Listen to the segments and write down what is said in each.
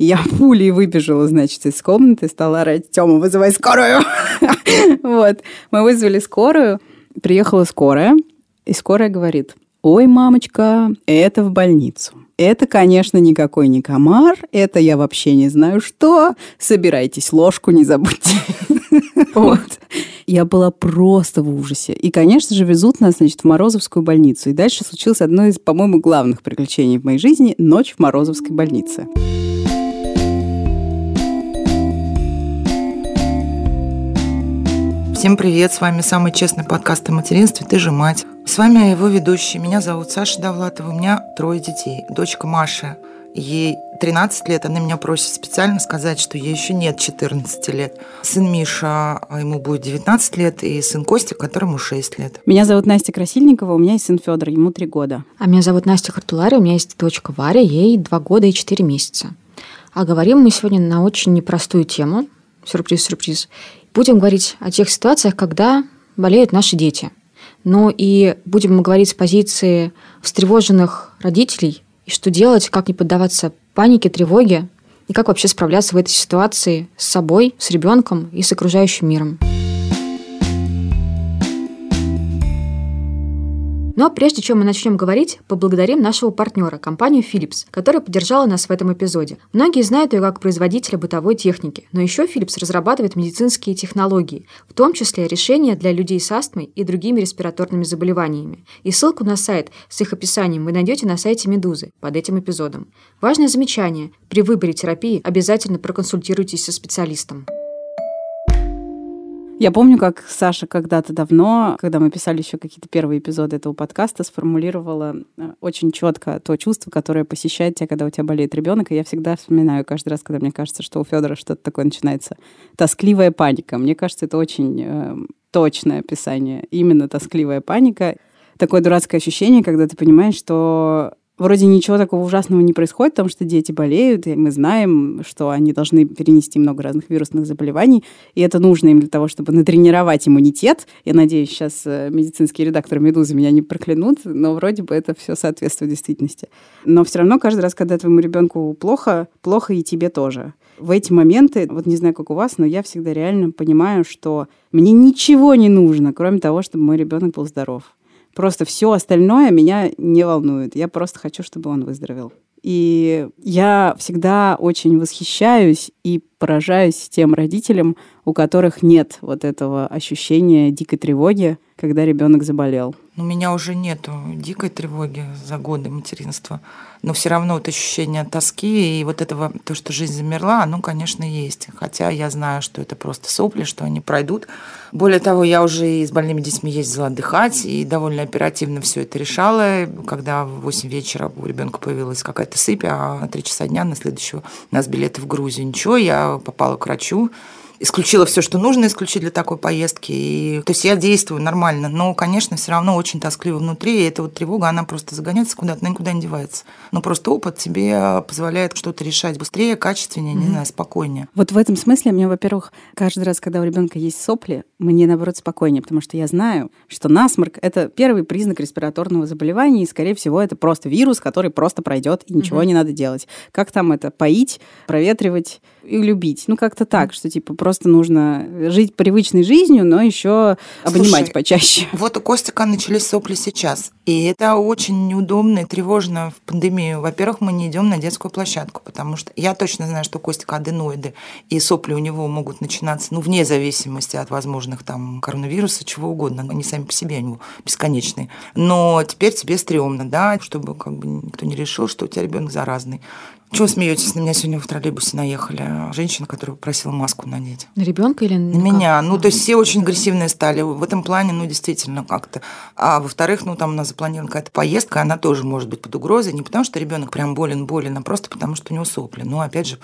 И я пулей выбежала, значит, из комнаты, стала орать, Тёма, вызывай скорую. Вот. Мы вызвали скорую, приехала скорая, и скорая говорит, ой, мамочка, это в больницу. Это, конечно, никакой не комар, это я вообще не знаю что. Собирайтесь, ложку не забудьте. Вот. Я была просто в ужасе. И, конечно же, везут нас, значит, в Морозовскую больницу. И дальше случилось одно из, по-моему, главных приключений в моей жизни – ночь в Морозовской больнице. Всем привет, с вами самый честный подкаст о материнстве «Ты же мать». С вами его ведущий, меня зовут Саша Довлатова, у меня трое детей. Дочка Маша, ей 13 лет, она меня просит специально сказать, что ей еще нет 14 лет. Сын Миша, а ему будет 19 лет, и сын Костя, которому 6 лет. Меня зовут Настя Красильникова, у меня есть сын Федор, ему 3 года. А меня зовут Настя Хартулари, у меня есть дочка Варя, ей 2 года и 4 месяца. А говорим мы сегодня на очень непростую тему. Сюрприз-сюрприз. Будем говорить о тех ситуациях, когда болеют наши дети. Но и будем говорить с позиции встревоженных родителей, и что делать, как не поддаваться панике, тревоге, и как вообще справляться в этой ситуации с собой, с ребенком и с окружающим миром. Но прежде чем мы начнем говорить, поблагодарим нашего партнера, компанию Philips, которая поддержала нас в этом эпизоде. Многие знают ее как производителя бытовой техники, но еще Philips разрабатывает медицинские технологии, в том числе решения для людей с астмой и другими респираторными заболеваниями. И ссылку на сайт с их описанием вы найдете на сайте Медузы под этим эпизодом. Важное замечание. При выборе терапии обязательно проконсультируйтесь со специалистом. Я помню, как Саша когда-то давно, когда мы писали еще какие-то первые эпизоды этого подкаста, сформулировала э, очень четко то чувство, которое посещает тебя, когда у тебя болеет ребенок. И я всегда вспоминаю каждый раз, когда мне кажется, что у Федора что-то такое начинается. Тоскливая паника. Мне кажется, это очень э, точное описание. Именно тоскливая паника. Такое дурацкое ощущение, когда ты понимаешь, что вроде ничего такого ужасного не происходит, потому что дети болеют, и мы знаем, что они должны перенести много разных вирусных заболеваний, и это нужно им для того, чтобы натренировать иммунитет. Я надеюсь, сейчас э, медицинские редакторы «Медузы» меня не проклянут, но вроде бы это все соответствует действительности. Но все равно каждый раз, когда твоему ребенку плохо, плохо и тебе тоже. В эти моменты, вот не знаю, как у вас, но я всегда реально понимаю, что мне ничего не нужно, кроме того, чтобы мой ребенок был здоров. Просто все остальное меня не волнует. Я просто хочу, чтобы он выздоровел. И я всегда очень восхищаюсь и поражаюсь тем родителям, у которых нет вот этого ощущения дикой тревоги, когда ребенок заболел. У меня уже нету дикой тревоги за годы материнства, но все равно вот ощущение тоски и вот этого, то, что жизнь замерла, оно, конечно, есть. Хотя я знаю, что это просто сопли, что они пройдут. Более того, я уже и с больными детьми ездила отдыхать и довольно оперативно все это решала. Когда в 8 вечера у ребенка появилась какая-то сыпь, а на 3 часа дня на следующего у нас билеты в Грузию. Ничего, я попала к врачу, исключила все, что нужно исключить для такой поездки. И, то есть я действую нормально, но, конечно, все равно очень тоскливо внутри, и эта вот тревога, она просто загоняется куда-то, она никуда не девается. Но просто опыт тебе позволяет что-то решать быстрее, качественнее, mm-hmm. не знаю, спокойнее. Вот в этом смысле мне, во-первых, каждый раз, когда у ребенка есть сопли, мне, наоборот, спокойнее, потому что я знаю, что насморк – это первый признак респираторного заболевания, и, скорее всего, это просто вирус, который просто пройдет, и ничего mm-hmm. не надо делать. Как там это? Поить, проветривать и любить. Ну, как-то так, что, типа, просто нужно жить привычной жизнью, но еще обнимать Слушай, почаще. Вот у Костика начались сопли сейчас. И это очень неудобно и тревожно в пандемию. Во-первых, мы не идем на детскую площадку, потому что я точно знаю, что у Костика аденоиды, и сопли у него могут начинаться, ну, вне зависимости от возможных там коронавируса, чего угодно. Они сами по себе, они бесконечные. Но теперь тебе стрёмно, да, чтобы как бы никто не решил, что у тебя ребенок заразный. Чего смеетесь? На меня сегодня в троллейбусе наехали женщина, которая попросила маску надеть. На ребенка или на, меня? Ну, то есть все очень агрессивные стали. В этом плане, ну, действительно, как-то. А во-вторых, ну, там у нас запланирована какая-то поездка, она тоже может быть под угрозой. Не потому, что ребенок прям болен-болен, а просто потому, что у него сопли. Ну, опять же,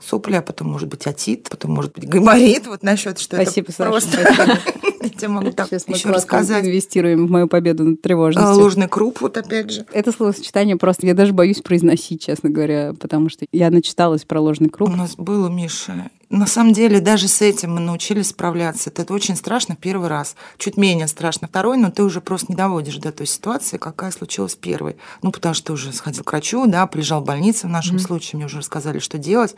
сопли, а потом может быть отит, потом может быть гайморит. Вот насчет, что спасибо, это Саша, просто... Я тебе могу так Сейчас еще рассказать. инвестируем в мою победу над А, тревожностью. Ложный круп, вот опять же. Это словосочетание просто, я даже боюсь произносить, честно говоря, потому что я начиталась про ложный У круг. нас было, Миша. На самом деле, даже с этим мы научились справляться. Это очень страшно первый раз. Чуть менее страшно второй, но ты уже просто не доводишь до той ситуации, какая случилась первой. Ну, потому что ты уже сходил к врачу, да, полежал в больнице в нашем случае, мне уже рассказали, что делать.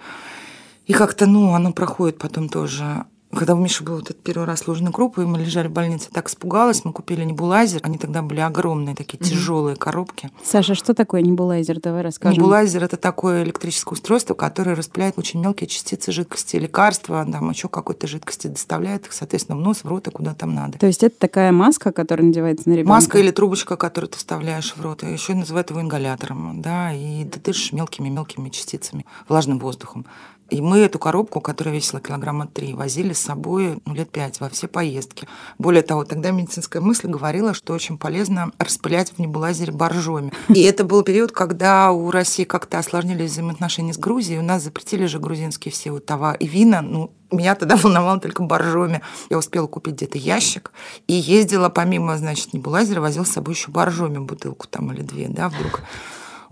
И как-то, ну, оно проходит потом тоже. Когда у Миши был вот этот первый раз ложный круп, и мы лежали в больнице, так испугалась, мы купили небулайзер. Они тогда были огромные, такие тяжелые коробки. Саша, что такое небулайзер? Давай расскажем. Небулайзер это такое электрическое устройство, которое распыляет очень мелкие частицы жидкости, лекарства, там еще какой-то жидкости доставляет их, соответственно, в нос, в рот и куда там надо. То есть это такая маска, которая надевается на ребенка? Маска или трубочка, которую ты вставляешь в рот, еще называют его ингалятором, да, и ты дышишь мелкими-мелкими частицами, влажным воздухом. И мы эту коробку, которая весила килограмма три, возили с собой ну, лет пять во все поездки. Более того, тогда медицинская мысль говорила, что очень полезно распылять в небулайзере боржоми. И это был период, когда у России как-то осложнились взаимоотношения с Грузией. У нас запретили же грузинские все вот товары и вина. Ну, меня тогда волновало только боржоми. Я успела купить где-то ящик и ездила помимо, значит, небулайзера, возила с собой еще боржоми бутылку там или две, да, вдруг.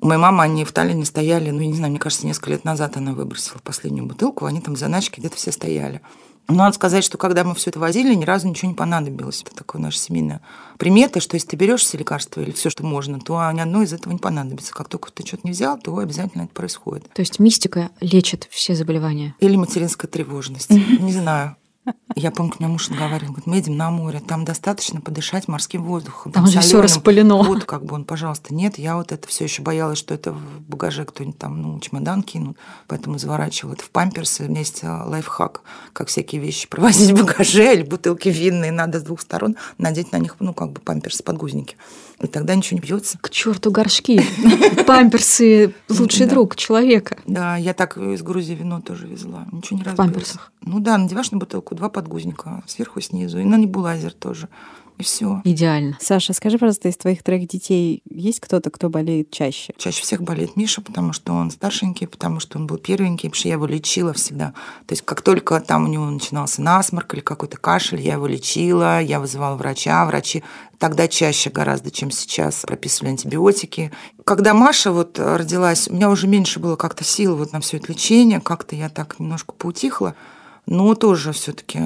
У моей мамы они в Таллине стояли, ну, я не знаю, мне кажется, несколько лет назад она выбросила последнюю бутылку, они там в заначке где-то все стояли. Но надо сказать, что когда мы все это возили, ни разу ничего не понадобилось. Это такое наша семейная примета, что если ты берешь все лекарства или все, что можно, то ни одно из этого не понадобится. Как только ты что-то не взял, то обязательно это происходит. То есть мистика лечит все заболевания. Или материнская тревожность. Не знаю. Я помню, к мне муж говорил, говорит, мы едем на море, там достаточно подышать морским воздухом. Там же всё солёным». распылено. Вот как бы он, пожалуйста, нет, я вот это все еще боялась, что это в багаже кто-нибудь там, ну, чемодан кинут, поэтому заворачивала это в памперсы. У меня есть а, лайфхак, как всякие вещи провозить в багаже или бутылки винные, надо с двух сторон надеть на них, ну, как бы памперсы, подгузники. И тогда ничего не бьется. К черту горшки. Памперсы – лучший друг человека. Да, я так из Грузии вино тоже везла. Ничего не разбилось. памперсах? Ну да, надеваешь на бутылку два подгузника, сверху и снизу, и на небулайзер тоже. И все. Идеально. Саша, скажи, пожалуйста, из твоих троих детей есть кто-то, кто болеет чаще? Чаще всех болеет Миша, потому что он старшенький, потому что он был первенький, потому что я его лечила всегда. То есть как только там у него начинался насморк или какой-то кашель, я его лечила, я вызывала врача, врачи тогда чаще гораздо, чем сейчас, прописывали антибиотики. Когда Маша вот родилась, у меня уже меньше было как-то сил вот на все это лечение, как-то я так немножко поутихла, но тоже все-таки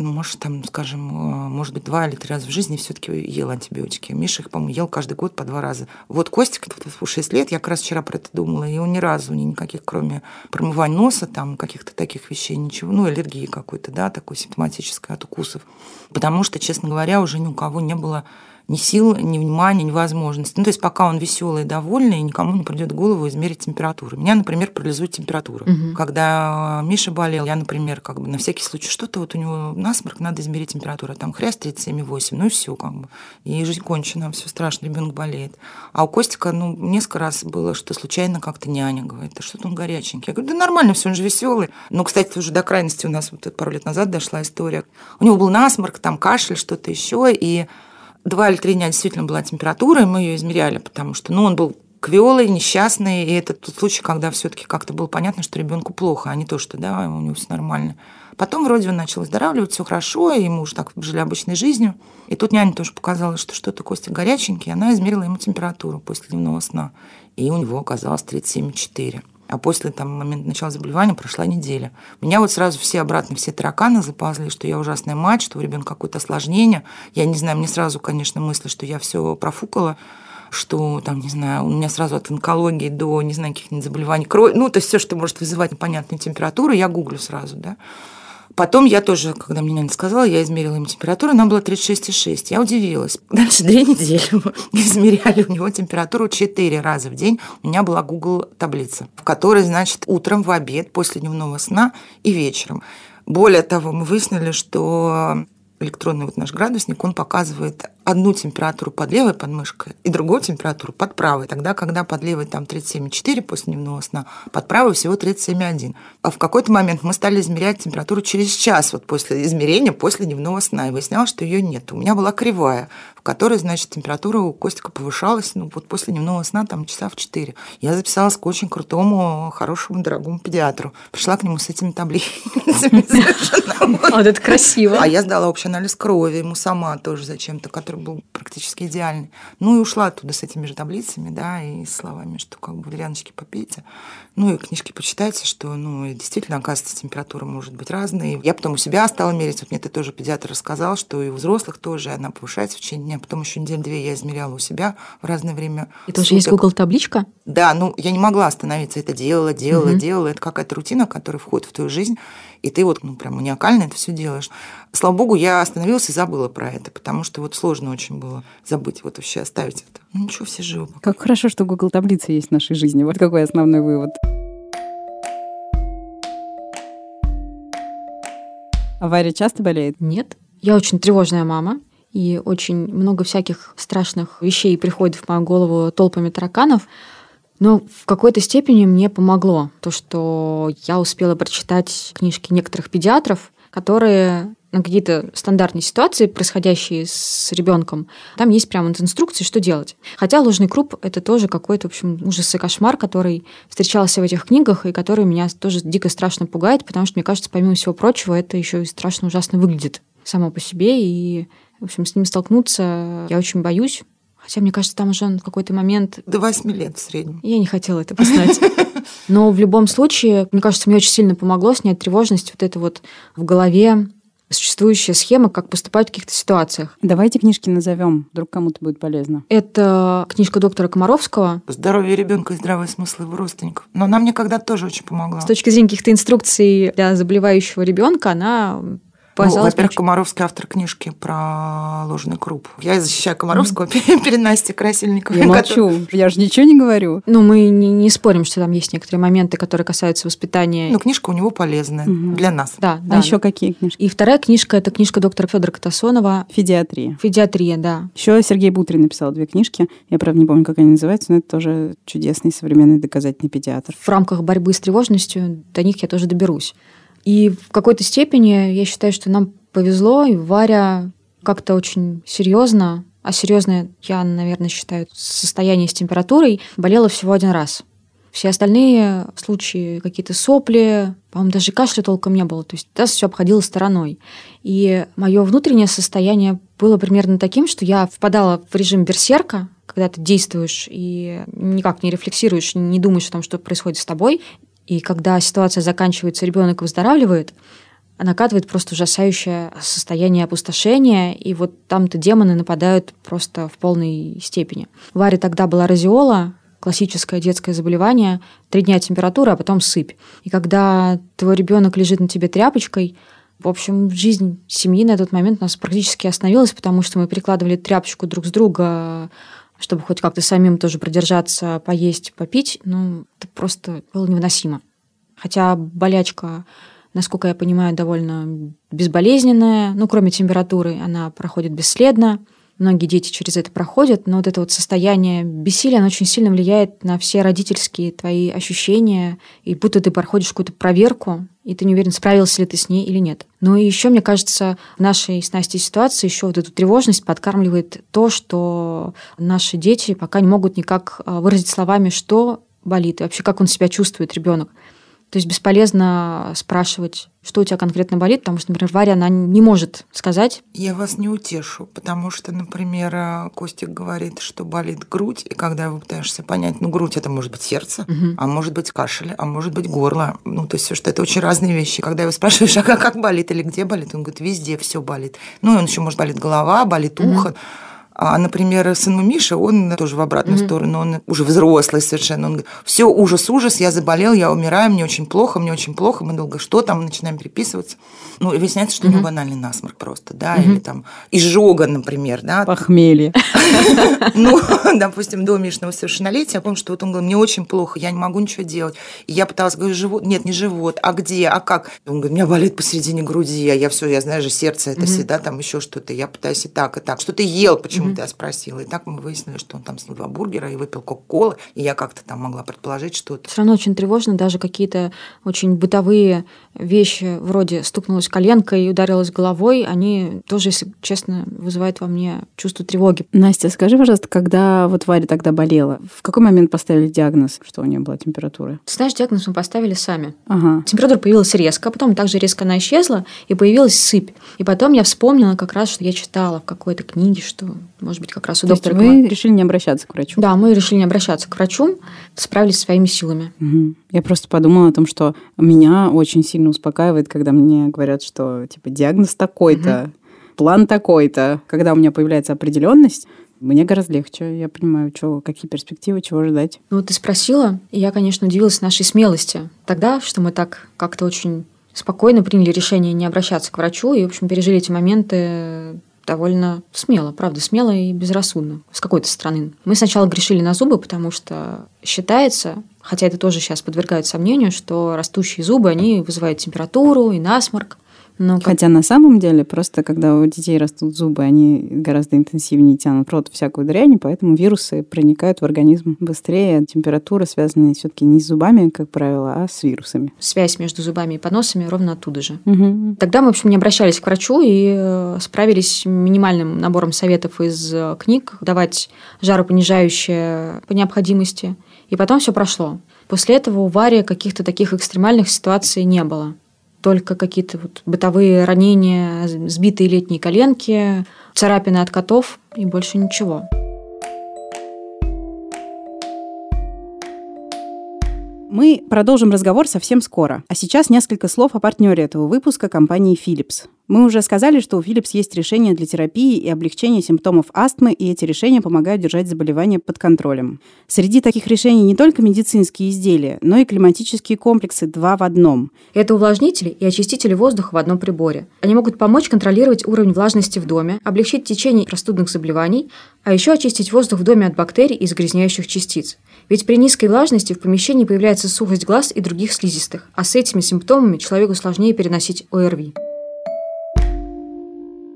ну, может, там, скажем, э, может быть, два или три раза в жизни все-таки ел антибиотики. Миша их, по-моему, ел каждый год по два раза. Вот Костик, в 6 лет, я как раз вчера про это думала, и он ни разу ни никаких, кроме промывания носа, там, каких-то таких вещей, ничего, ну, аллергии какой-то, да, такой симптоматической от укусов. Потому что, честно говоря, уже ни у кого не было ни сил, ни внимания, ни возможности. Ну, то есть пока он веселый и довольный, никому не придет в голову измерить температуру. Меня, например, парализует температура. Мгм. Когда Миша болел, я, например, как бы на всякий случай, что-то вот у него насморк, надо измерить температуру. Там хряст 37,8, ну и все как бы. И жизнь кончена, все страшно, ребенок болеет. А у Костика, ну, несколько раз было, что случайно как-то няня говорит, а что-то он горяченький. Я говорю, да нормально, все, он же веселый. Но, кстати, уже до крайности у нас вот пару лет назад дошла история. У него был насморк, там кашель, что-то еще, и два или три дня действительно была температура, и мы ее измеряли, потому что, ну, он был квелый, несчастный, и это тот случай, когда все-таки как-то было понятно, что ребенку плохо, а не то, что да, у него все нормально. Потом вроде он начал выздоравливать, все хорошо, и мы уже так жили обычной жизнью. И тут няня тоже показала, что что-то Костя горяченький, она измерила ему температуру после дневного сна, и у него оказалось 37,4. А после там, момента начала заболевания прошла неделя. Меня вот сразу все обратно, все тараканы заползли, что я ужасная мать, что у ребенка какое-то осложнение. Я не знаю, мне сразу, конечно, мысли, что я все профукала, что там, не знаю, у меня сразу от онкологии до, не знаю, каких-нибудь заболеваний крови, ну, то есть все, что может вызывать непонятную температуру, я гуглю сразу, да. Потом я тоже, когда мне няня сказала, я измерила ему температуру, она была 36,6. Я удивилась. Дальше две недели мы измеряли у него температуру четыре раза в день. У меня была Google таблица, в которой, значит, утром, в обед, после дневного сна и вечером. Более того, мы выяснили, что электронный вот наш градусник, он показывает одну температуру под левой подмышкой и другую температуру под правой. Тогда, когда под левой там 37,4 после дневного сна, под правой всего 37,1. А в какой-то момент мы стали измерять температуру через час вот после измерения, после дневного сна. И выяснялось, что ее нет. У меня была кривая, которой, значит, температура у Костика повышалась ну, вот после дневного сна там часа в 4. Я записалась к очень крутому, хорошему, дорогому педиатру. Пришла к нему с этими таблицами совершенно. Вот это красиво. А я сдала общий анализ крови, мусома тоже зачем-то, который был практически идеальный. Ну и ушла оттуда с этими же таблицами, да, и словами, что как бы валерьяночки попейте. Ну и книжки почитайте, что, ну, действительно, оказывается, температура может быть разной. Я потом у себя стала мерить, вот мне ты тоже педиатр рассказал, что и у взрослых тоже она повышается в течение дня. Потом еще неделю-две я измеряла у себя в разное время. И тоже есть Google табличка? Да, ну я не могла остановиться, это делала, делала, угу. делала. Это какая-то рутина, которая входит в твою жизнь, и ты вот ну, прям маниакально это все делаешь. Слава богу, я остановилась и забыла про это, потому что вот сложно очень было забыть, вот вообще оставить это. Ну ничего, все живы. Как хорошо, что Google таблица есть в нашей жизни. Вот какой основной вывод. А Варя часто болеет? Нет. Я очень тревожная мама, и очень много всяких страшных вещей приходит в мою голову толпами тараканов. Но в какой-то степени мне помогло то, что я успела прочитать книжки некоторых педиатров, которые на какие-то стандартные ситуации, происходящие с ребенком, там есть прямо инструкции, что делать. Хотя ложный круп — это тоже какой-то, в общем, ужас и кошмар, который встречался в этих книгах и который меня тоже дико страшно пугает, потому что, мне кажется, помимо всего прочего, это еще и страшно ужасно выглядит само по себе, и, в общем, с ним столкнуться я очень боюсь. Хотя, мне кажется, там уже в какой-то момент... До восьми лет в среднем. Я не хотела это познать. Но в любом случае, мне кажется, мне очень сильно помогло снять тревожность вот это вот в голове существующая схема, как поступать в каких-то ситуациях. Давайте книжки назовем, вдруг кому-то будет полезно. Это книжка доктора Комаровского. Здоровье ребенка и здравый смысл его родственников. Но она мне когда-то тоже очень помогла. С точки зрения каких-то инструкций для заболевающего ребенка, она ну, во-первых, Комаровский автор книжки про ложный круп. Я защищаю Комаровского mm. перед Настей Красильниковой. Я молчу, я же ничего не говорю. Ну, мы не, не спорим, что там есть некоторые моменты, которые касаются воспитания. Ну, книжка у него полезная mm-hmm. для нас. Да, да. А еще какие книжки? И вторая книжка – это книжка доктора Федора Катасонова. Федиатрия. Федиатрия, да. Еще Сергей Бутрин написал две книжки. Я, правда, не помню, как они называются, но это тоже чудесный современный доказательный педиатр. В рамках борьбы с тревожностью до них я тоже доберусь. И в какой-то степени я считаю, что нам повезло, и Варя как-то очень серьезно, а серьезно я, наверное, считаю состояние с температурой, болела всего один раз. Все остальные случаи, какие-то сопли, по-моему, даже кашля толком не было. То есть это все обходило стороной. И мое внутреннее состояние было примерно таким, что я впадала в режим берсерка, когда ты действуешь и никак не рефлексируешь, не думаешь о том, что происходит с тобой. И когда ситуация заканчивается, ребенок выздоравливает, накатывает просто ужасающее состояние опустошения, и вот там-то демоны нападают просто в полной степени. Варе тогда была разиола, классическое детское заболевание, три дня температура, а потом сыпь. И когда твой ребенок лежит на тебе тряпочкой, в общем, жизнь семьи на тот момент у нас практически остановилась, потому что мы перекладывали тряпочку друг с друга, чтобы хоть как-то самим тоже продержаться, поесть, попить. Ну, это просто было невыносимо. Хотя болячка насколько я понимаю, довольно безболезненная. Ну, кроме температуры, она проходит бесследно. Многие дети через это проходят, но вот это вот состояние бессилия, оно очень сильно влияет на все родительские твои ощущения, и будто ты проходишь какую-то проверку, и ты не уверен, справился ли ты с ней или нет. Ну и еще, мне кажется, в нашей с Настей ситуации еще вот эту тревожность подкармливает то, что наши дети пока не могут никак а, выразить словами, что болит, и вообще как он себя чувствует, ребенок. То есть бесполезно спрашивать, что у тебя конкретно болит, потому что, например, Варя, она не может сказать. Я вас не утешу, потому что, например, Костик говорит, что болит грудь, и когда вы пытаешься понять, ну, грудь это может быть сердце, угу. а может быть кашель, а может быть горло. Ну, то есть, все, что это очень разные вещи. Когда его спрашиваешь, а как болит или где болит, он говорит, везде все болит. Ну, и он еще может болит голова, болит ухо. Угу. А, например, сын Миша, он тоже в обратную mm-hmm. сторону, он уже взрослый совершенно. Он говорит, все, ужас, ужас, я заболел, я умираю, мне очень плохо, мне очень плохо. Мы долго, что там, начинаем переписываться. Ну, и выясняется, что mm-hmm. у него банальный насморк просто, да, mm-hmm. или там изжога, например, да. Похмелье. Ну, допустим, до Мишного совершеннолетия, я помню, что вот он говорил, мне очень плохо, я не могу ничего делать. И я пыталась, говорю, живот, нет, не живот, а где, а как? Он говорит, у меня болит посередине груди, а я все, я знаю же, сердце это всегда там еще что-то, я пытаюсь и так, и так. Что ты ел, почему Вот я спросила. И так мы выяснили, что он там съел два бургера и выпил кока-колы. И я как-то там могла предположить, что это... Все равно очень тревожно, даже какие-то очень бытовые вещи, вроде стукнулась коленкой и ударилась головой, они тоже, если честно, вызывают во мне чувство тревоги. Настя, скажи, пожалуйста, когда вот Варя тогда болела, в какой момент поставили диагноз, что у нее была температура? Ты знаешь, диагноз мы поставили сами. Ага. Температура появилась резко, а потом также резко она исчезла, и появилась сыпь. И потом я вспомнила как раз, что я читала в какой-то книге, что, может быть, как раз у То доктора... вы решили не обращаться к врачу? Да, мы решили не обращаться к врачу, справились своими силами. Мгм. Я просто подумала о том, что меня очень сильно успокаивает, когда мне говорят, что типа диагноз такой-то, план такой-то. Когда у меня появляется определенность, мне гораздо легче. Я понимаю, чё, какие перспективы, чего ждать. Ну, ты спросила, и я, конечно, удивилась нашей смелости тогда, что мы так как-то очень спокойно приняли решение не обращаться к врачу и, в общем, пережили эти моменты довольно смело, правда, смело и безрассудно с какой-то стороны. Мы сначала грешили на зубы, потому что считается, хотя это тоже сейчас подвергают сомнению, что растущие зубы, они вызывают температуру и насморк. Но как- Хотя на самом деле, просто когда у детей растут зубы, они гораздо интенсивнее тянут в рот всякую дрянь, поэтому вирусы проникают в организм быстрее. Температура связана все-таки не с зубами, как правило, а с вирусами. связь между зубами и поносами ровно оттуда же. Мгм. Тогда мы, в общем, не обращались к врачу и э, справились минимальным набором советов из э, книг, давать жаропонижающее по необходимости. И потом все прошло. После этого у Вари каких-то таких экстремальных ситуаций не было. Только какие-то вот бытовые ранения, сбитые летние коленки, царапины от котов и больше ничего. Мы продолжим разговор совсем скоро. А сейчас несколько слов о партнере этого выпуска компании Philips. Мы уже сказали, что у Philips есть решения для терапии и облегчения симптомов астмы, и эти решения помогают держать заболевание под контролем. Среди таких решений не только медицинские изделия, но и климатические комплексы два в одном. Это увлажнители и очистители воздуха в одном приборе. Они могут помочь контролировать уровень влажности в доме, облегчить течение простудных заболеваний, а еще очистить воздух в доме от бактерий и загрязняющих частиц. Ведь при низкой влажности в помещении появляется сухость глаз и других слизистых, а с этими симптомами человеку сложнее переносить ОРВИ.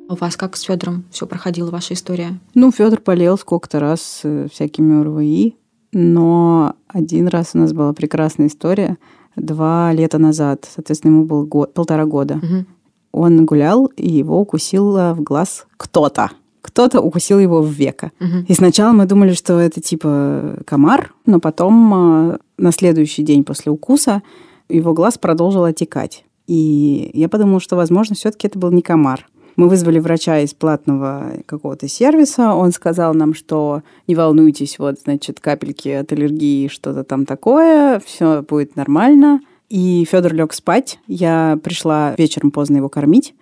У вас как с Федором все проходила ваша история? Ну, Федор болел сколько-то раз э, всякими ОРВИ, но один раз у нас была прекрасная история. Два лета назад, соответственно, ему было год, полтора года. Мгм. Он гулял, и его укусил в глаз кто-то. Кто-то укусил его в веко. Мгм. И сначала мы думали, что это типа комар, но потом э, на следующий день после укуса его глаз продолжил отекать. И я подумала, что, возможно, все-таки это был не комар. Мы вызвали врача из платного какого-то сервиса. Он сказал нам, что не волнуйтесь, вот, значит, капельки от аллергии, что-то там такое, все будет нормально. И Федор лег спать. Я пришла вечером поздно его кормить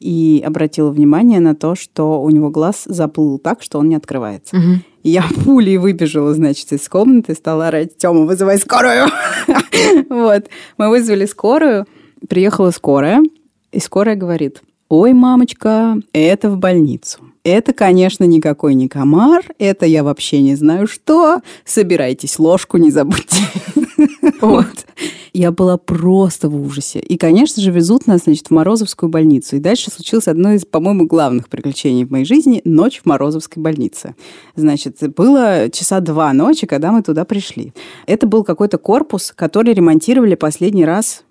и обратила внимание на то, что у него глаз заплыл так, что он не открывается. И Я пулей выбежала, значит, из комнаты, стала орать, Тёма, вызывай скорую. Вот. Мы вызвали скорую, приехала скорая, и скорая говорит, ой, мамочка, это в больницу. Это, конечно, никакой не комар, это я вообще не знаю что. Собирайтесь, ложку не забудьте. Вот. Я была просто в ужасе. И, конечно же, везут нас, значит, в Морозовскую больницу. И дальше случилось одно из, по-моему, главных приключений в моей жизни – ночь в Морозовской больнице. Значит, было часа два ночи, когда мы туда пришли. Это был какой-то корпус, который ремонтировали последний раз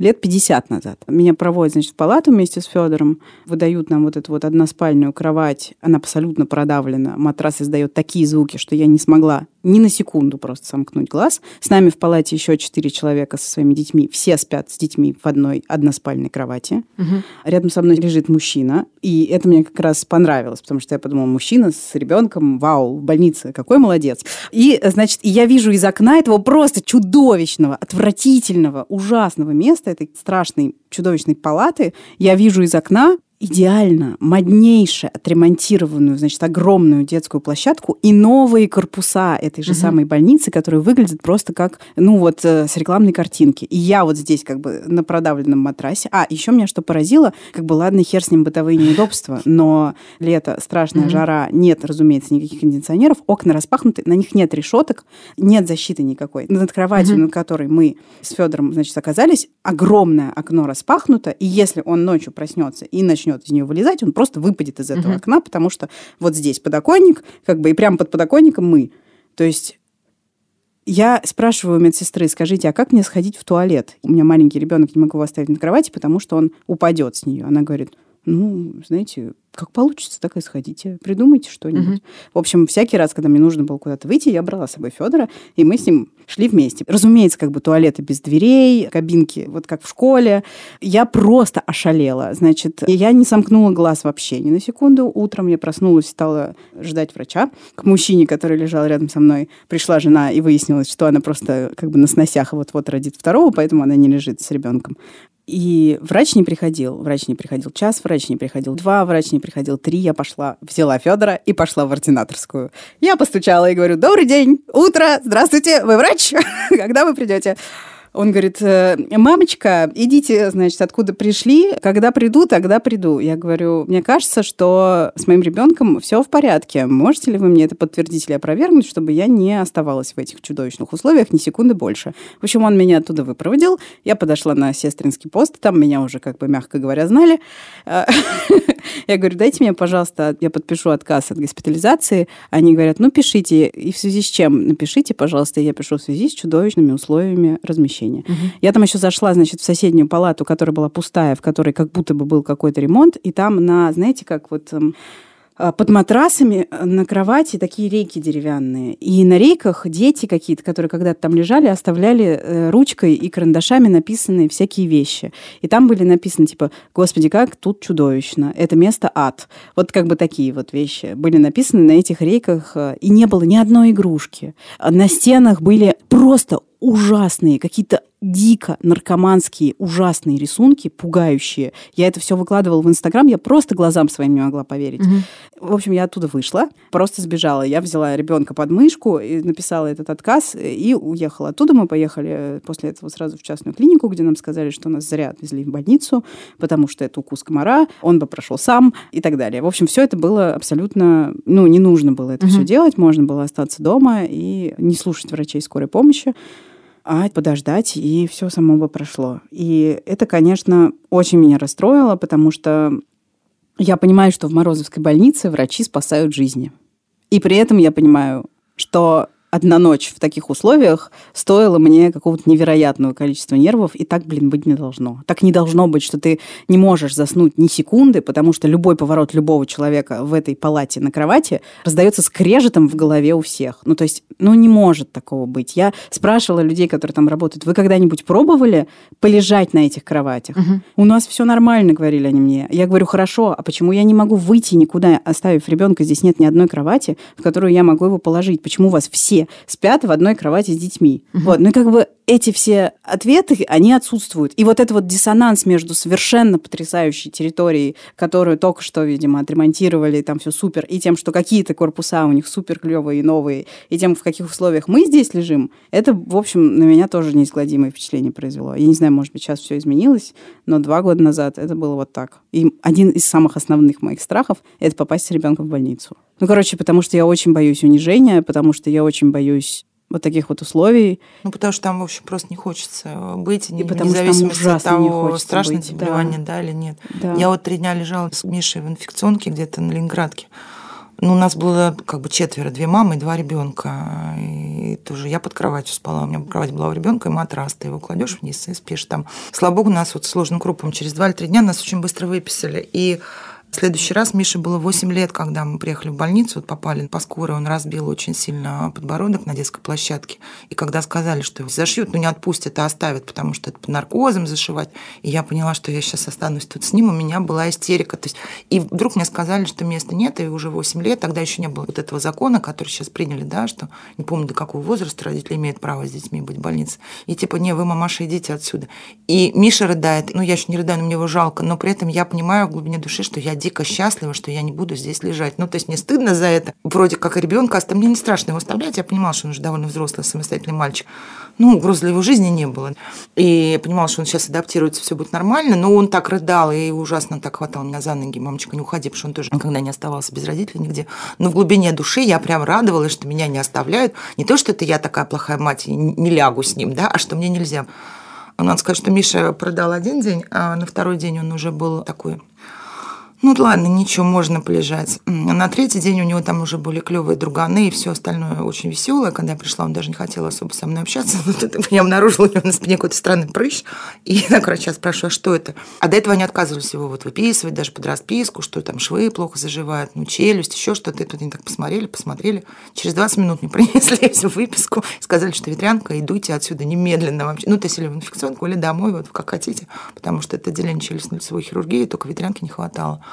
лет 50 назад. Меня проводят, значит, в палату вместе с Федором, выдают нам вот эту вот односпальную кровать, она абсолютно продавлена, матрас издает такие звуки, что я не смогла ни на секунду просто сомкнуть глаз. С нами в палате еще четыре человека со своими детьми, все спят с детьми в одной односпальной кровати. Мгм. Рядом со мной лежит мужчина, и это мне как раз понравилось, потому что я подумала, мужчина с ребенком, вау, в больнице, какой молодец. И, значит, я вижу из окна этого просто чудовищного, отвратительного, ужасного места, этой страшной, чудовищной палаты, я вижу из окна идеально, моднейше отремонтированную, значит, огромную детскую площадку и новые корпуса этой же Мгм. самой больницы, которые выглядят просто как, ну вот, э, с рекламной картинки. И я вот здесь как бы на продавленном матрасе. А, еще меня что поразило, как бы, ладно, хер с ним бытовые неудобства, но лето, страшная Мгм. жара, нет, разумеется, никаких кондиционеров, окна распахнуты, на них нет решеток, нет защиты никакой. Над кроватью, Мгм. над которой мы с Федором, значит, оказались, огромное окно распахнуто, и если он ночью проснется и начнет начнет из нее вылезать, он просто выпадет из этого угу. окна, потому что вот здесь подоконник, как бы и прямо под подоконником мы. То есть я спрашиваю у медсестры, скажите, а как мне сходить в туалет? У меня маленький ребенок, не могу его оставить на кровати, потому что он упадет с нее. Она говорит, ну, знаете, как получится, так и сходите. Придумайте что-нибудь. Угу. В общем, всякий раз, когда мне нужно было куда-то выйти, я брала с собой Федора, и мы с ним шли вместе. Разумеется, как бы туалеты без дверей, кабинки, вот как в школе. Я просто ошалела. Значит, я не сомкнула глаз вообще ни на секунду. Утром я проснулась, стала ждать врача. К мужчине, который лежал рядом со мной, пришла жена, и выяснилось, что она просто как бы на сносях вот-вот родит второго, поэтому она не лежит с ребенком. И врач не приходил. Врач не приходил час, врач не приходил два, врач не приходил три. Я пошла, взяла Федора и пошла в ординаторскую. Я постучала и говорю, добрый день, утро, здравствуйте, вы врач? Когда вы придете? Он говорит, «Э, мамочка, идите, значит, откуда пришли, когда приду, тогда приду. Я говорю, мне кажется, что с моим ребенком все в порядке. Можете ли вы мне это подтвердить или опровергнуть, чтобы я не оставалась в этих чудовищных условиях ни секунды больше? В общем, он меня оттуда выпроводил. Я подошла на сестринский пост, там меня уже, как бы, мягко говоря, знали. Я говорю, дайте мне, пожалуйста, я подпишу отказ от госпитализации. Они говорят, ну, пишите. И в связи с чем? Напишите, пожалуйста. Я пишу в связи с чудовищными условиями размещения. Угу. Я там еще зашла, значит, в соседнюю палату, которая была пустая, в которой как будто бы был какой-то ремонт. И там на, знаете, как вот эм, под матрасами э, на кровати такие рейки деревянные. И на рейках дети какие-то, которые когда-то там лежали, оставляли э, ручкой и карандашами написанные всякие вещи. И там были написаны, типа, «Господи, как тут чудовищно! Это место ад!» Вот как бы такие вот вещи были написаны на этих рейках, э, и не было ни одной игрушки. На стенах были просто ужасные, какие-то дико наркоманские, ужасные рисунки, пугающие. Я это все выкладывала в Инстаграм, я просто глазам своим не могла поверить. Угу. В общем, я оттуда вышла, просто сбежала. Я взяла ребенка под мышку и написала этот отказ и уехала. Оттуда мы поехали после этого сразу в частную клинику, где нам сказали, что нас зря отвезли в больницу, потому что это укус комара, он бы прошел сам и так далее. В общем, все это было абсолютно, ну, не нужно было это угу. все делать, можно было остаться дома и не слушать врачей скорой помощи а подождать, и все само бы прошло. И это, конечно, очень меня расстроило, потому что я понимаю, что в Морозовской больнице врачи спасают жизни. И при этом я понимаю, что одна ночь в таких условиях стоила мне какого-то невероятного количества нервов, и так, блин, быть не должно. Так не должно быть, что ты не можешь заснуть ни секунды, потому что любой поворот любого человека в этой палате на кровати раздается скрежетом в голове у всех. Ну, то есть, ну, не может такого быть. Я спрашивала людей, которые там работают, вы когда-нибудь пробовали полежать на этих кроватях? Угу. У нас все нормально, говорили они мне. Я говорю, хорошо, а почему я не могу выйти никуда, оставив ребенка? Здесь нет ни одной кровати, в которую я могу его положить. Почему у вас все спят в одной кровати с детьми. Угу. Вот, ну и как бы эти все ответы, они отсутствуют. И вот этот вот диссонанс между совершенно потрясающей территорией, которую только что, видимо, отремонтировали, там все супер, и тем, что какие-то корпуса у них супер клевые и новые, и тем, в каких условиях мы здесь лежим, это, в общем, на меня тоже неизгладимое впечатление произвело. Я не знаю, может быть, сейчас все изменилось, но два года назад это было вот так. И один из самых основных моих страхов – это попасть с ребенком в больницу. Ну, короче, потому что я очень боюсь унижения, потому что я очень боюсь вот таких вот условий. Ну, потому что там, в общем, просто не хочется быть, не, потому независимости от того, страшно быть, заболевание, да. да или нет. Да. Я вот три дня лежала с Мишей в инфекционке где-то на Ленинградке. Ну, у нас было как бы четверо, две мамы и два ребенка. И тоже я под кроватью спала. У меня кровать была у ребенка и матрас. Ты его кладешь вниз и спишь там. Слава богу, нас вот сложным крупом через два или три дня нас очень быстро выписали. И в следующий раз Мише было 8 лет, когда мы приехали в больницу, вот попали по скорой, он разбил очень сильно подбородок на детской площадке. И когда сказали, что его зашьют, ну не отпустят, а оставят, потому что это под наркозом зашивать, и я поняла, что я сейчас останусь тут с ним, у меня была истерика. То есть, и вдруг мне сказали, что места нет, и уже 8 лет, тогда еще не было вот этого закона, который сейчас приняли, да, что не помню, до какого возраста родители имеют право с детьми быть в больнице. И типа, не, вы, мамаша, идите отсюда. И Миша рыдает, ну я еще не рыдаю, но мне его жалко, но при этом я понимаю в глубине души, что я дико счастлива, что я не буду здесь лежать. Ну, то есть мне стыдно за это. Вроде как и ребенка, а мне не страшно его оставлять. Я понимала, что он уже довольно взрослый, самостоятельный мальчик. Ну, угрозы для его жизни не было. И я понимала, что он сейчас адаптируется, все будет нормально. Но он так рыдал и ужасно так хватал меня за ноги. Мамочка, не уходи, потому что он тоже никогда не оставался без родителей нигде. Но в глубине души я прям радовалась, что меня не оставляют. Не то, что это я такая плохая мать и не лягу с ним, да, а что мне нельзя. Надо сказать, что Миша продал один день, а на второй день он уже был такой Ну ладно, ничего, можно полежать. На третий день у него там уже были клевые друганы и все остальное очень веселое. Когда я пришла, он даже не хотел особо со мной общаться. я обнаружила у него на спине какой-то странный прыщ. И я, короче, спрашиваю, а что это? А до этого они отказывались его вот выписывать, даже под расписку, что там швы плохо заживают, ну, челюсть, еще что-то. Это они так посмотрели, посмотрели. Через 20 минут мне принесли всю выписку, сказали, что ветрянка, и дуйте отсюда немедленно вообще. Ну, то есть или в инфекционку, или домой, вот как хотите, потому что это отделение челюстно-лицевой хирургии, только ветрянки не хватало.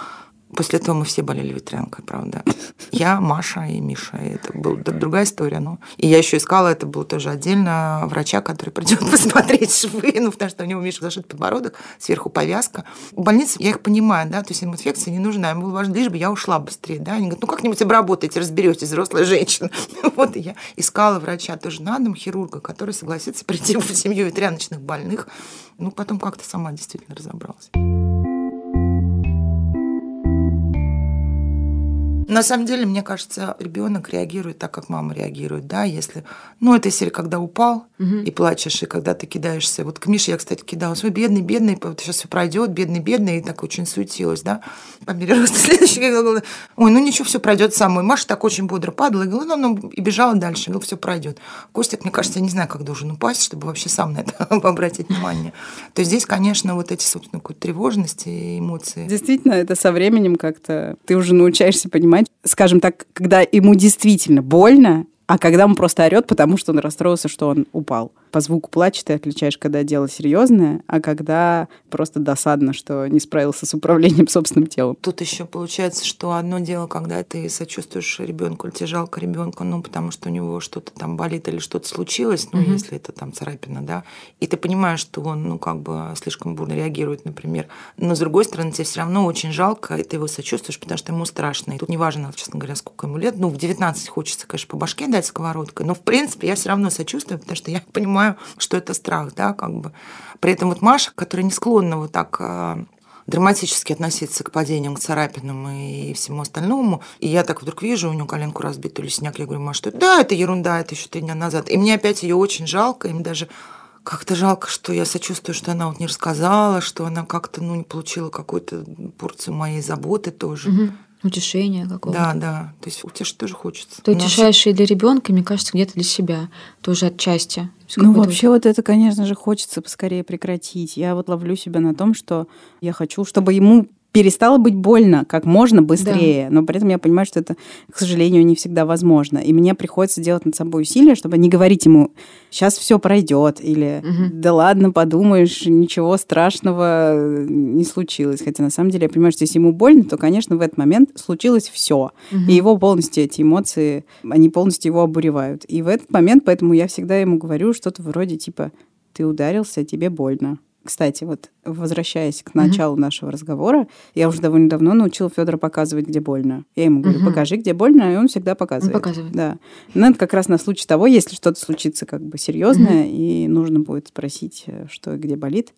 После этого мы все болели ветрянкой, правда. Я, Маша и Миша. И это была другая история. Ну. И я еще искала, это был тоже отдельно врача, который придет посмотреть швы, ну, потому что у него Миша зашит подбородок, сверху повязка. В больнице я их понимаю, да, то есть им инфекция не нужна. Им было важно, лишь бы я ушла быстрее, да. Они говорят, ну, как-нибудь обработайте, разберетесь, взрослая женщина. Вот и я искала врача тоже на дом, хирурга, который согласится прийти в семью ветряночных больных. Ну, потом как-то сама действительно разобралась. На самом деле, мне кажется, ребенок реагирует так, как мама реагирует, да, если, ну, это серия, когда упал угу. и плачешь, и когда ты кидаешься. Вот к Мише я, кстати, кидалась, ой, бедный, бедный, вот сейчас все пройдет, бедный, бедный, и так очень суетилась, да. По мере роста следующий, ой, ну ничего, все пройдет самой. Маша так очень бодро падала, и, ну, ну, и бежала дальше, ну, все пройдет. Костик, мне кажется, я не знаю, как должен упасть, чтобы вообще сам на это обратить внимание. То есть здесь, конечно, вот эти, собственно, тревожности и эмоции. Действительно, это со временем как-то ты уже научаешься понимать, понимать, скажем так, когда ему действительно больно, а когда он просто орет, потому что он расстроился, что он упал по звуку плача ты отличаешь, когда дело серьезное, а когда просто досадно, что не справился с управлением собственным телом. Тут еще получается, что одно дело, когда ты сочувствуешь ребенку, или тебе жалко ребенка, ну, потому что у него что-то там болит или что-то случилось, ну, угу. если это там царапина, да, и ты понимаешь, что он, ну, как бы слишком бурно реагирует, например. Но, с другой стороны, тебе все равно очень жалко, и ты его сочувствуешь, потому что ему страшно. И тут неважно, честно говоря, сколько ему лет. Ну, в 19 хочется, конечно, по башке дать сковородкой, но, в принципе, я все равно сочувствую, потому что я понимаю, понимаю, что это страх, да, как бы. При этом вот Маша, которая не склонна вот так а, драматически относиться к падениям, к царапинам и всему остальному. И я так вдруг вижу у нее коленку разбитую или синяк. Я говорю, Маша, что да, это ерунда, это еще три дня назад. И мне опять ее очень жалко, им даже как-то жалко, что я сочувствую, что она вот не рассказала, что она как-то ну, не получила какую-то порцию моей заботы тоже. Угу утешения какого-то. Да, да. То есть утешить тоже хочется. Ты утешаешь и для ребенка, мне кажется, где-то для себя тоже отчасти. Ну, вообще вот это, конечно же, хочется поскорее прекратить. Я вот ловлю себя на том, что я хочу, чтобы ему перестало быть больно как можно быстрее. Да. Но при этом я понимаю, что это, к сожалению, не всегда возможно. И мне приходится делать над собой усилия, чтобы не говорить ему, сейчас все пройдет, или угу. да ладно, подумаешь, ничего страшного не случилось. Хотя на самом деле я понимаю, что если ему больно, то, конечно, в этот момент случилось все. Угу. И его полностью эти эмоции, они полностью его обуревают. И в этот момент, поэтому я всегда ему говорю что-то вроде типа, ты ударился, тебе больно. Кстати, вот возвращаясь к началу mm-hmm. нашего разговора, я уже довольно давно научила Федора показывать, где больно. Я ему говорю, mm-hmm. покажи, где больно, и он всегда показывает. Он показывает. Да. Но это как раз на случай того, если что-то случится как бы серьезное, mm-hmm. и нужно будет спросить, э, что и где болит.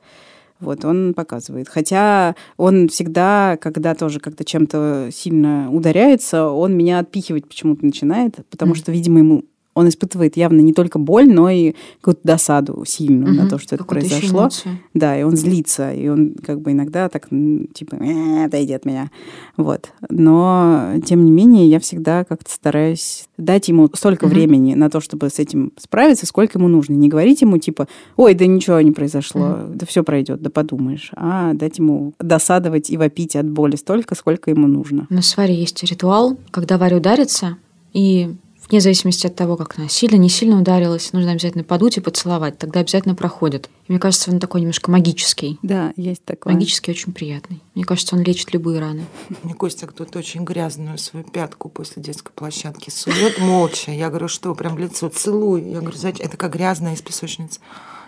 Вот, он показывает. Хотя он всегда, когда тоже как-то чем-то сильно ударяется, он меня отпихивать почему-то начинает, потому mm-hmm. что, видимо, ему он испытывает явно не только боль, но и какую-то досаду сильную угу, на то, что это произошло. Да, и он злится, и он как бы иногда так, типа, э, отойди от меня. Вот. Но, тем не менее, я всегда как-то стараюсь дать ему столько угу. времени на то, чтобы с этим справиться, сколько ему нужно. Не говорить ему, типа, ой, да ничего не произошло, угу. да все пройдет, да подумаешь. А дать ему досадовать и вопить от боли столько, сколько ему нужно. У нас с Варей есть ритуал, когда Варя ударится, и вне зависимости от того, как она сильно, не сильно ударилась, нужно обязательно подуть и поцеловать, тогда обязательно проходит. И мне кажется, он такой немножко магический. Да, есть такой. Магический очень приятный. Мне кажется, он лечит любые раны. Мне Костя кто-то очень грязную свою пятку после детской площадки сует молча. Я говорю, что, прям лицо целуй. Я говорю, зачем? Это как грязная из песочницы.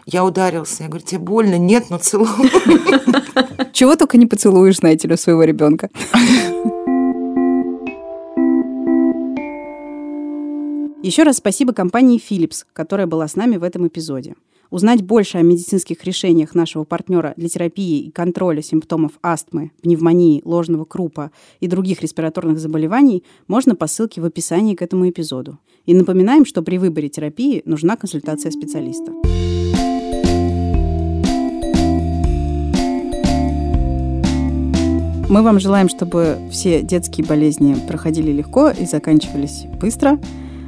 Я ударился. Я говорю, тебе больно? Нет, но целуй. Чего только не поцелуешь, знаете ли, своего ребенка. Еще раз спасибо компании Philips, которая была с нами в этом эпизоде. Узнать больше о медицинских решениях нашего партнера для терапии и контроля симптомов астмы, пневмонии, ложного крупа и других респираторных заболеваний можно по ссылке в описании к этому эпизоду. И напоминаем, что при выборе терапии нужна консультация специалиста. Мы вам желаем, чтобы все детские болезни проходили легко и заканчивались быстро.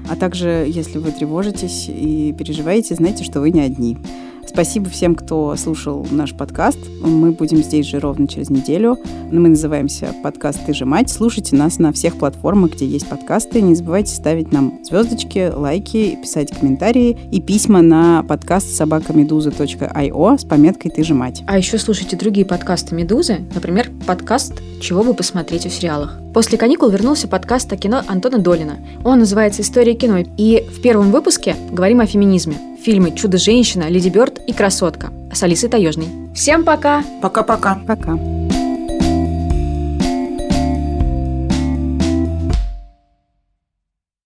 А также, если вы тревожитесь и переживаете, знайте, что вы не одни. Спасибо всем, кто слушал наш подкаст. Мы будем здесь же ровно через неделю. Мы называемся подкаст «Ты же мать». Слушайте нас на всех платформах, где есть подкасты. Не забывайте ставить нам звездочки, лайки, писать комментарии и письма на подкаст собакамедуза.io с пометкой «Ты же мать». А еще слушайте другие подкасты «Медузы», например, подкаст «Чего бы посмотреть в сериалах». После каникул вернулся подкаст о кино Антона Долина. Он называется «История кино». И в первом выпуске говорим о феминизме. Фильмы «Чудо-женщина», «Леди Бёрд» и «Красотка» с Алисой Таежной. Всем пока! Пока-пока. Пока. -пока. Пока.